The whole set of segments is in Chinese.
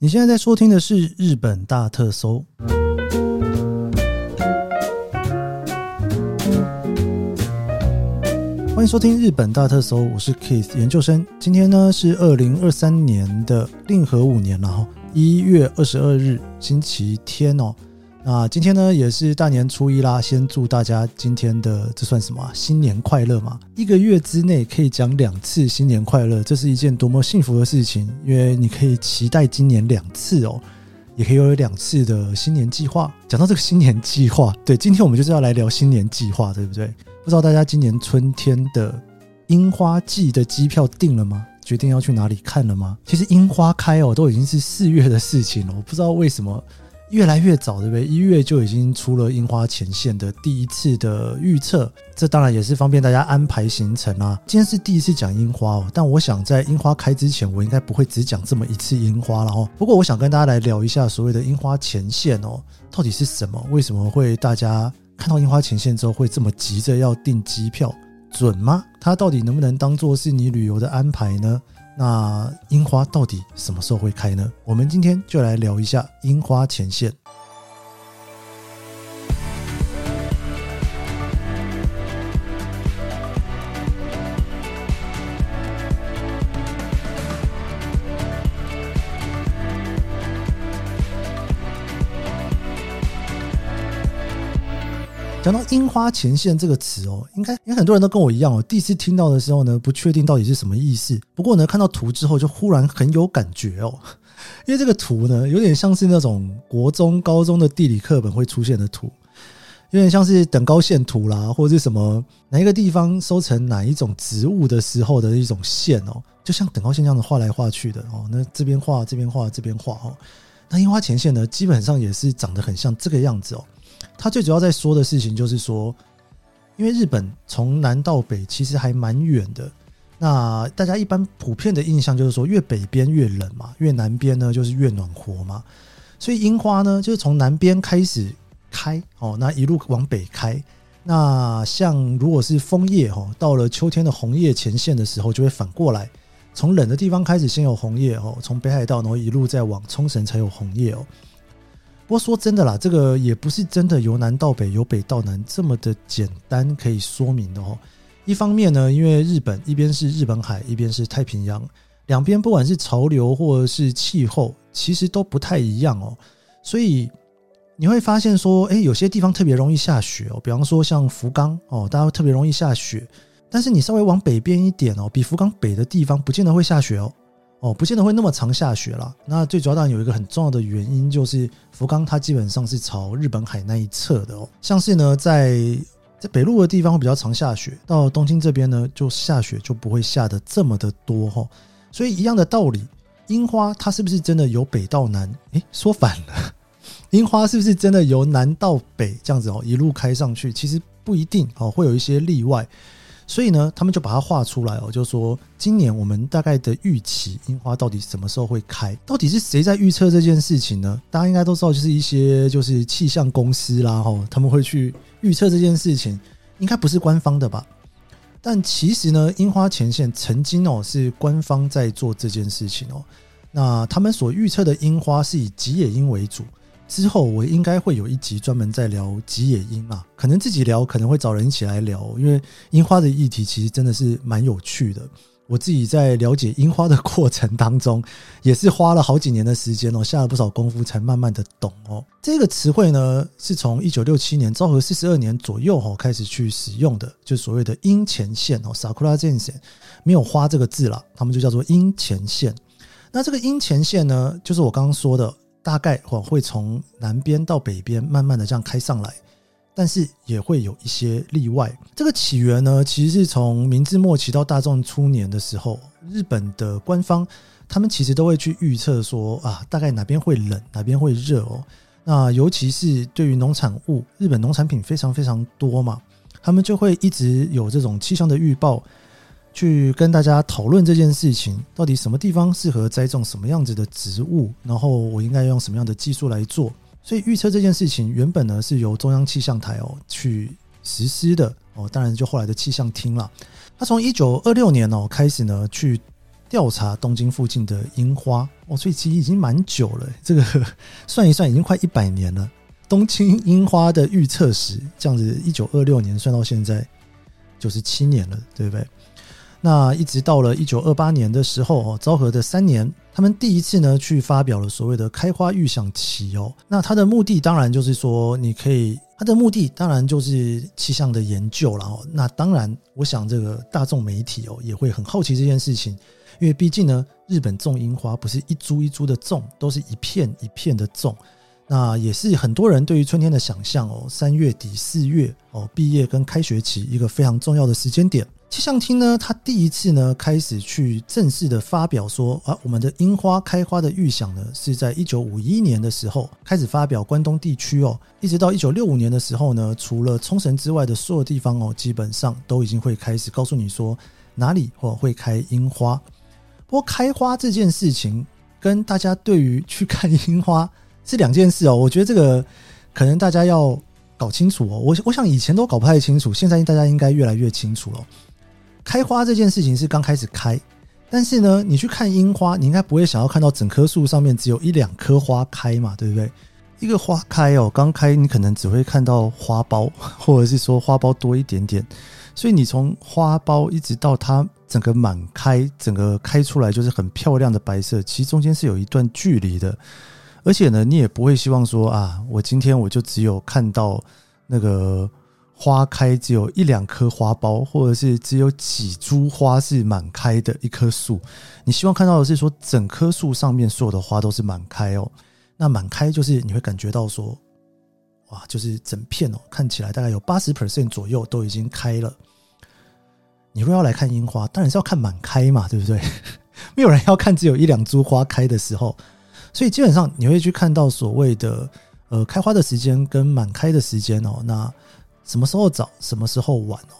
你现在在收听的是日本大特搜，欢迎收听日本大特搜，我是 Keith 研究生。今天呢是二零二三年的令和五年，然后一月二十二日星期天哦。那今天呢也是大年初一啦，先祝大家今天的这算什么？新年快乐嘛！一个月之内可以讲两次新年快乐，这是一件多么幸福的事情！因为你可以期待今年两次哦，也可以有两次的新年计划。讲到这个新年计划，对，今天我们就是要来聊新年计划，对不对？不知道大家今年春天的樱花季的机票订了吗？决定要去哪里看了吗？其实樱花开哦，都已经是四月的事情了，我不知道为什么。越来越早，对不对？一月就已经出了樱花前线的第一次的预测，这当然也是方便大家安排行程啊。今天是第一次讲樱花哦，但我想在樱花开之前，我应该不会只讲这么一次樱花了哦。不过我想跟大家来聊一下所谓的樱花前线哦，到底是什么？为什么会大家看到樱花前线之后会这么急着要订机票？准吗？它到底能不能当做是你旅游的安排呢？那樱花到底什么时候会开呢？我们今天就来聊一下樱花前线。讲到樱花前线这个词哦，应该应该很多人都跟我一样哦，第一次听到的时候呢，不确定到底是什么意思。不过呢，看到图之后就忽然很有感觉哦，因为这个图呢，有点像是那种国中、高中的地理课本会出现的图，有点像是等高线图啦，或者是什么哪一个地方收成哪一种植物的时候的一种线哦，就像等高线这样子画来画去的哦。那这边画，这边画，这边画哦。那樱花前线呢，基本上也是长得很像这个样子哦。他最主要在说的事情就是说，因为日本从南到北其实还蛮远的，那大家一般普遍的印象就是说，越北边越冷嘛，越南边呢就是越暖和嘛，所以樱花呢就是从南边开始开哦，那一路往北开。那像如果是枫叶哦，到了秋天的红叶前线的时候，就会反过来，从冷的地方开始先有红叶哦，从北海道然后一路再往冲绳才有红叶哦。不过说真的啦，这个也不是真的由南到北、由北到南这么的简单可以说明的哦。一方面呢，因为日本一边是日本海，一边是太平洋，两边不管是潮流或者是气候，其实都不太一样哦。所以你会发现说，诶，有些地方特别容易下雪哦，比方说像福冈哦，大家特别容易下雪。但是你稍微往北边一点哦，比福冈北的地方不见得会下雪哦。哦，不见得会那么常下雪了。那最主要当然有一个很重要的原因，就是福冈它基本上是朝日本海那一侧的哦。像是呢，在在北陆的地方会比较常下雪，到东京这边呢，就下雪就不会下得这么的多哈。所以一样的道理，樱花它是不是真的由北到南？诶，说反了，樱花是不是真的由南到北这样子哦，一路开上去？其实不一定哦，会有一些例外。所以呢，他们就把它画出来哦，就说今年我们大概的预期樱花到底什么时候会开？到底是谁在预测这件事情呢？大家应该都知道，就是一些就是气象公司啦，吼，他们会去预测这件事情，应该不是官方的吧？但其实呢，樱花前线曾经哦是官方在做这件事情哦，那他们所预测的樱花是以吉野樱为主。之后我应该会有一集专门在聊吉野樱啊，可能自己聊，可能会找人一起来聊，因为樱花的议题其实真的是蛮有趣的。我自己在了解樱花的过程当中，也是花了好几年的时间哦，下了不少功夫才慢慢的懂哦。这个词汇呢，是从一九六七年昭和四十二年左右哈开始去使用的，就所谓的樱前线哦，Sakura Zensen，没有花这个字了，他们就叫做樱前线。那这个樱前线呢，就是我刚刚说的。大概会会从南边到北边慢慢的这样开上来，但是也会有一些例外。这个起源呢，其实是从明治末期到大正初年的时候，日本的官方他们其实都会去预测说啊，大概哪边会冷，哪边会热哦。那尤其是对于农产物，日本农产品非常非常多嘛，他们就会一直有这种气象的预报。去跟大家讨论这件事情，到底什么地方适合栽种什么样子的植物，然后我应该用什么样的技术来做。所以预测这件事情原本呢是由中央气象台哦去实施的哦，当然就后来的气象厅了。他从一九二六年哦开始呢去调查东京附近的樱花哦，所以其实已经蛮久了。这个算一算，已经快一百年了。东京樱花的预测时，这样子，一九二六年算到现在九十七年了，对不对？那一直到了一九二八年的时候哦，昭和的三年，他们第一次呢去发表了所谓的开花预想期哦。那它的目的当然就是说，你可以，它的目的当然就是气象的研究了哦。那当然，我想这个大众媒体哦也会很好奇这件事情，因为毕竟呢，日本种樱花不是一株一株的种，都是一片一片的种。那也是很多人对于春天的想象哦。三月底四月哦，毕业跟开学期一个非常重要的时间点。气象厅呢，他第一次呢开始去正式的发表说啊，我们的樱花开花的预想呢，是在一九五一年的时候开始发表，关东地区哦，一直到一九六五年的时候呢，除了冲绳之外的所有地方哦，基本上都已经会开始告诉你说哪里或会开樱花。不过开花这件事情跟大家对于去看樱花是两件事哦，我觉得这个可能大家要搞清楚哦。我我想以前都搞不太清楚，现在大家应该越来越清楚了。开花这件事情是刚开始开，但是呢，你去看樱花，你应该不会想要看到整棵树上面只有一两颗花开嘛，对不对？一个花开哦，刚开你可能只会看到花苞，或者是说花苞多一点点，所以你从花苞一直到它整个满开，整个开出来就是很漂亮的白色，其实中间是有一段距离的，而且呢，你也不会希望说啊，我今天我就只有看到那个。花开只有一两颗花苞，或者是只有几株花是满开的一棵树。你希望看到的是说，整棵树上面所有的花都是满开哦。那满开就是你会感觉到说，哇，就是整片哦，看起来大概有八十 percent 左右都已经开了。你若要来看樱花，当然是要看满开嘛，对不对？没有人要看只有一两株花开的时候，所以基本上你会去看到所谓的呃开花的时间跟满开的时间哦。那什么时候早，什么时候晚哦？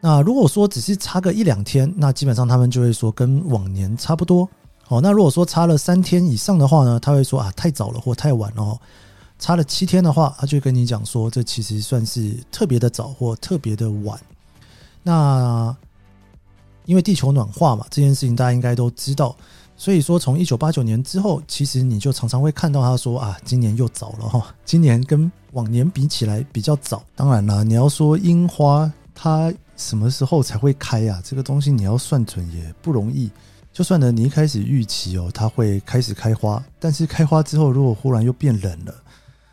那如果说只是差个一两天，那基本上他们就会说跟往年差不多哦。那如果说差了三天以上的话呢，他会说啊太早了或太晚了哦。差了七天的话，他就跟你讲说这其实算是特别的早或特别的晚。那因为地球暖化嘛，这件事情大家应该都知道。所以说，从一九八九年之后，其实你就常常会看到他说啊，今年又早了哈，今年跟往年比起来比较早。当然啦，你要说樱花它什么时候才会开啊？这个东西你要算准也不容易。就算呢，你一开始预期哦，它会开始开花，但是开花之后，如果忽然又变冷了，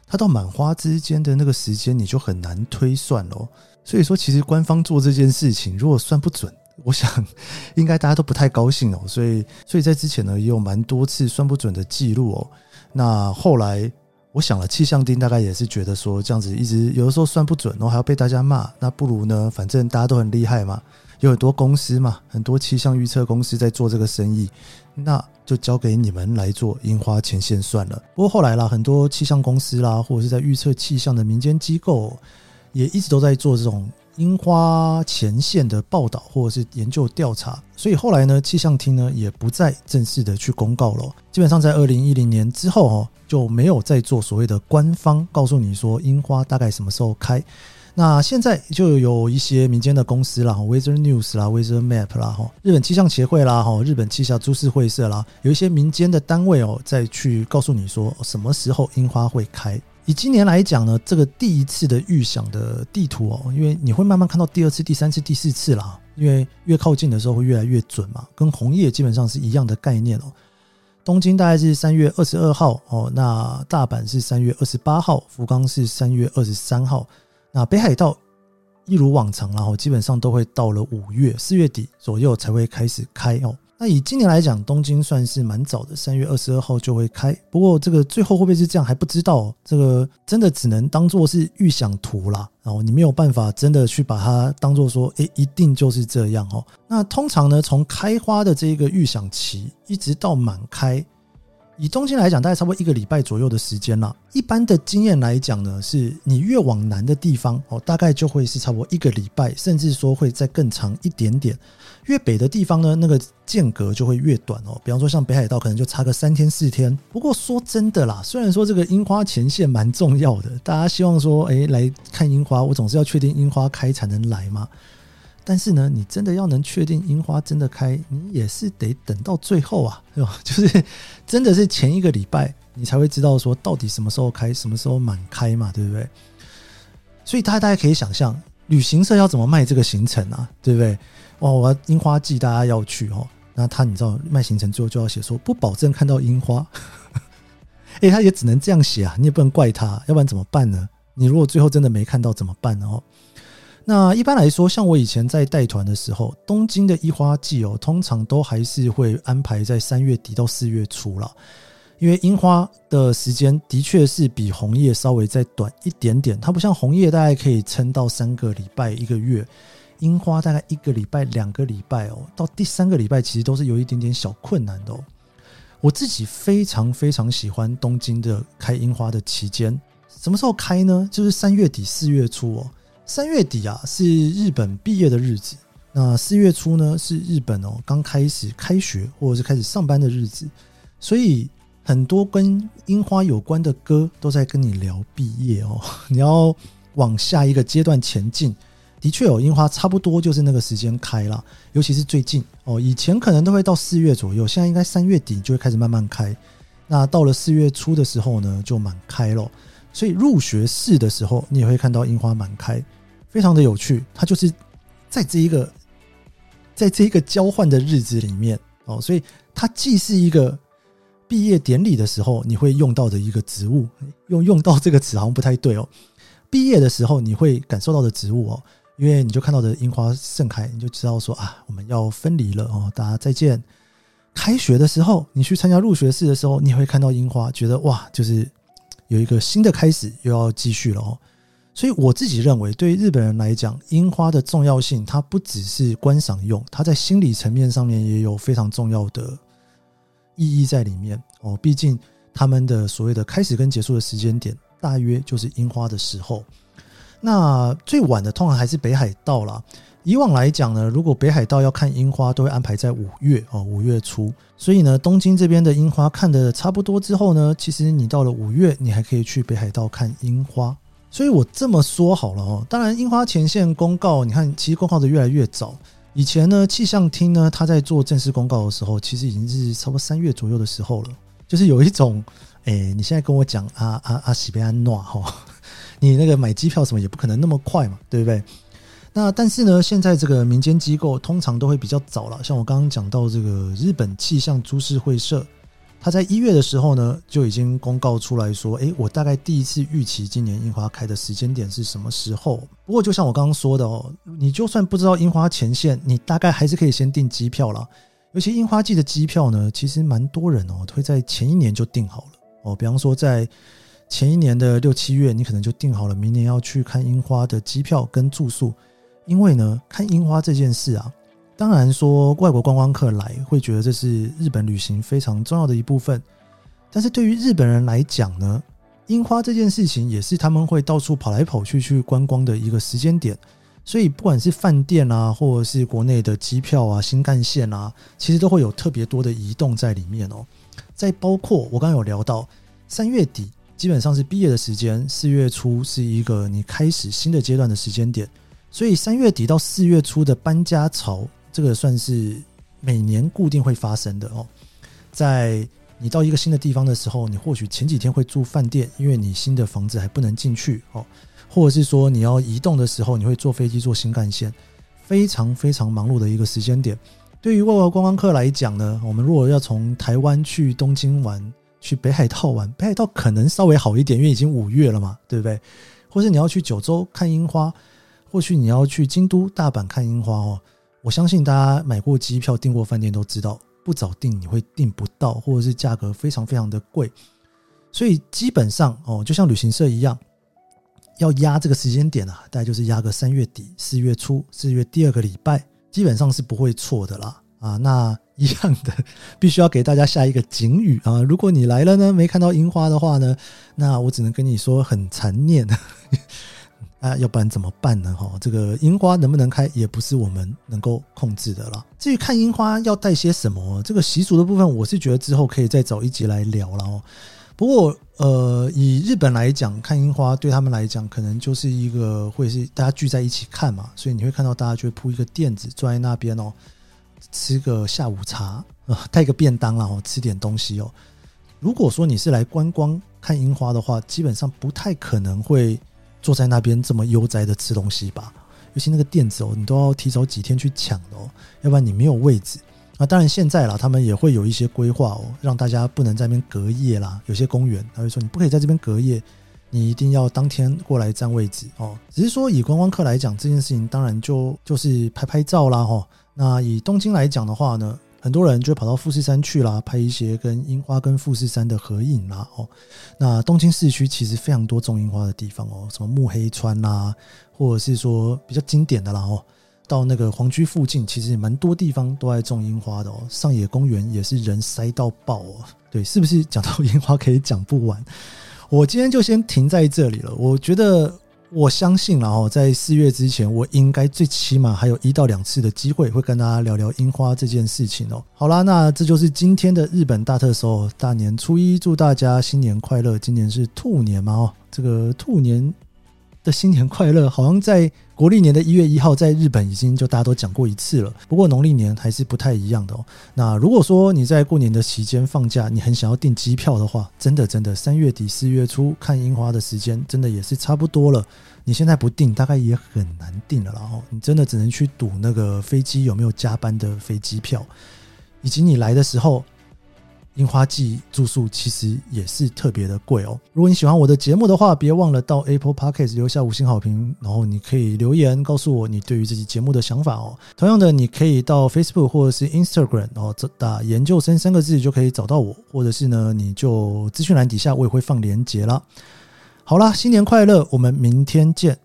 它到满花之间的那个时间你就很难推算喽。所以说，其实官方做这件事情，如果算不准。我想，应该大家都不太高兴哦，所以，所以在之前呢，也有蛮多次算不准的记录哦。那后来，我想了，气象厅大概也是觉得说，这样子一直有的时候算不准，然后还要被大家骂，那不如呢，反正大家都很厉害嘛，有很多公司嘛，很多气象预测公司在做这个生意，那就交给你们来做樱花前线算了。不过后来啦，很多气象公司啦，或者是在预测气象的民间机构，也一直都在做这种。樱花前线的报道或者是研究调查，所以后来呢，气象厅呢也不再正式的去公告了。基本上在二零一零年之后哦，就没有再做所谓的官方告诉你说樱花大概什么时候开。那现在就有一些民间的公司啦，Weather News 啦，Weather Map 啦，哈，日本气象协会啦，哈，日本气象株式会社啦，有一些民间的单位哦，再去告诉你说什么时候樱花会开。以今年来讲呢，这个第一次的预想的地图哦，因为你会慢慢看到第二次、第三次、第四次啦，因为越靠近的时候会越来越准嘛，跟红叶基本上是一样的概念哦。东京大概是三月二十二号哦，那大阪是三月二十八号，福冈是三月二十三号，那北海道一如往常，然后基本上都会到了五月四月底左右才会开始开哦。那以今年来讲，东京算是蛮早的，三月二十二号就会开。不过这个最后会不会是这样还不知道，这个真的只能当做是预想图啦。然后你没有办法真的去把它当做说，诶，一定就是这样哦。那通常呢，从开花的这个预想期一直到满开，以东京来讲，大概差不多一个礼拜左右的时间啦。一般的经验来讲呢，是你越往南的地方哦，大概就会是差不多一个礼拜，甚至说会再更长一点点。越北的地方呢，那个间隔就会越短哦。比方说像北海道，可能就差个三天四天。不过说真的啦，虽然说这个樱花前线蛮重要的，大家希望说，诶来看樱花，我总是要确定樱花开才能来嘛。但是呢，你真的要能确定樱花真的开，你也是得等到最后啊，对吧？就是真的是前一个礼拜，你才会知道说到底什么时候开，什么时候满开嘛，对不对？所以大家大家可以想象，旅行社要怎么卖这个行程啊，对不对？哇，我要樱花季，大家要去哦。那他你知道卖行程最后就要写说不保证看到樱花，哎，他也只能这样写啊，你也不能怪他，要不然怎么办呢？你如果最后真的没看到怎么办呢？哦？那一般来说，像我以前在带团的时候，东京的樱花季哦，通常都还是会安排在三月底到四月初了，因为樱花的时间的确是比红叶稍微再短一点点，它不像红叶大概可以撑到三个礼拜一个月，樱花大概一个礼拜两个礼拜哦，到第三个礼拜其实都是有一点点小困难的哦。我自己非常非常喜欢东京的开樱花的期间，什么时候开呢？就是三月底四月初哦。三月底啊，是日本毕业的日子。那四月初呢，是日本哦刚开始开学或者是开始上班的日子。所以很多跟樱花有关的歌都在跟你聊毕业哦。你要往下一个阶段前进，的确有樱花差不多就是那个时间开了。尤其是最近哦，以前可能都会到四月左右，现在应该三月底就会开始慢慢开。那到了四月初的时候呢，就满开了。所以入学式的时候，你也会看到樱花满开。非常的有趣，它就是在这一个，在这一个交换的日子里面哦，所以它既是一个毕业典礼的时候你会用到的一个植物，用用到这个词好像不太对哦。毕业的时候你会感受到的植物哦，因为你就看到的樱花盛开，你就知道说啊，我们要分离了哦，大家再见。开学的时候，你去参加入学式的时候，你会看到樱花，觉得哇，就是有一个新的开始，又要继续了哦。所以我自己认为，对于日本人来讲，樱花的重要性，它不只是观赏用，它在心理层面上面也有非常重要的意义在里面哦。毕竟他们的所谓的开始跟结束的时间点，大约就是樱花的时候。那最晚的通常还是北海道啦。以往来讲呢，如果北海道要看樱花，都会安排在五月哦，五月初。所以呢，东京这边的樱花看得差不多之后呢，其实你到了五月，你还可以去北海道看樱花。所以我这么说好了哦，当然樱花前线公告，你看其实公告的越来越早。以前呢，气象厅呢，他在做正式公告的时候，其实已经是差不多三月左右的时候了。就是有一种，哎，你现在跟我讲啊啊啊喜贝安诺哈，你那个买机票什么也不可能那么快嘛，对不对？那但是呢，现在这个民间机构通常都会比较早了，像我刚刚讲到这个日本气象株式会社。他在一月的时候呢，就已经公告出来说：“诶，我大概第一次预期今年樱花开的时间点是什么时候？”不过，就像我刚刚说的哦，你就算不知道樱花前线，你大概还是可以先订机票了。尤其樱花季的机票呢，其实蛮多人哦，会在前一年就订好了哦。比方说，在前一年的六七月，你可能就订好了明年要去看樱花的机票跟住宿，因为呢，看樱花这件事啊。当然说，外国观光客来会觉得这是日本旅行非常重要的一部分，但是对于日本人来讲呢，樱花这件事情也是他们会到处跑来跑去去观光的一个时间点，所以不管是饭店啊，或者是国内的机票啊、新干线啊，其实都会有特别多的移动在里面哦。再包括我刚刚有聊到，三月底基本上是毕业的时间，四月初是一个你开始新的阶段的时间点，所以三月底到四月初的搬家潮。这个算是每年固定会发生的哦。在你到一个新的地方的时候，你或许前几天会住饭店，因为你新的房子还不能进去哦。或者是说你要移动的时候，你会坐飞机、坐新干线，非常非常忙碌的一个时间点。对于外国观光客来讲呢，我们如果要从台湾去东京玩，去北海道玩，北海道可能稍微好一点，因为已经五月了嘛，对不对？或是你要去九州看樱花，或许你要去京都、大阪看樱花哦。我相信大家买过机票、订过饭店都知道，不早订你会订不到，或者是价格非常非常的贵。所以基本上哦，就像旅行社一样，要压这个时间点啊，大概就是压个三月底、四月初、四月第二个礼拜，基本上是不会错的啦。啊，那一样的，必须要给大家下一个警语啊！如果你来了呢，没看到樱花的话呢，那我只能跟你说很残念。啊，要不然怎么办呢？哈，这个樱花能不能开，也不是我们能够控制的啦。至于看樱花要带些什么，这个习俗的部分，我是觉得之后可以再找一集来聊了哦。不过，呃，以日本来讲，看樱花对他们来讲，可能就是一个会是大家聚在一起看嘛，所以你会看到大家就会铺一个垫子，坐在那边哦，吃个下午茶，呃，带个便当啦，哦，吃点东西哦。如果说你是来观光看樱花的话，基本上不太可能会坐在那边这么悠哉的吃东西吧。尤其那个垫子哦，你都要提早几天去抢的哦，要不然你没有位置。那当然现在啦，他们也会有一些规划哦，让大家不能在那边隔夜啦。有些公园他会说你不可以在这边隔夜，你一定要当天过来占位置哦。只是说以观光客来讲，这件事情当然就就是拍拍照啦哈。那以东京来讲的话呢，很多人就跑到富士山去啦，拍一些跟樱花跟富士山的合影啦哦。那东京市区其实非常多种樱花的地方哦，什么目黑川啦。或者是说比较经典的啦哦，到那个皇居附近，其实蛮多地方都在种樱花的哦。上野公园也是人塞到爆哦。对，是不是讲到樱花可以讲不完？我今天就先停在这里了。我觉得，我相信了哦，在四月之前，我应该最起码还有一到两次的机会会跟大家聊聊樱花这件事情哦。好啦，那这就是今天的日本大特搜，大年初一，祝大家新年快乐！今年是兔年嘛哦，这个兔年。的新年快乐，好像在国历年的一月一号，在日本已经就大家都讲过一次了。不过农历年还是不太一样的哦。那如果说你在过年的期间放假，你很想要订机票的话，真的真的三月底四月初看樱花的时间，真的也是差不多了。你现在不订，大概也很难订了。然后你真的只能去赌那个飞机有没有加班的飞机票，以及你来的时候。樱花季住宿其实也是特别的贵哦。如果你喜欢我的节目的话，别忘了到 Apple Podcast 留下五星好评，然后你可以留言告诉我你对于这期节目的想法哦。同样的，你可以到 Facebook 或者是 Instagram，然后打“研究生”三个字就可以找到我，或者是呢，你就资讯栏底下我也会放链接啦。好啦，新年快乐，我们明天见。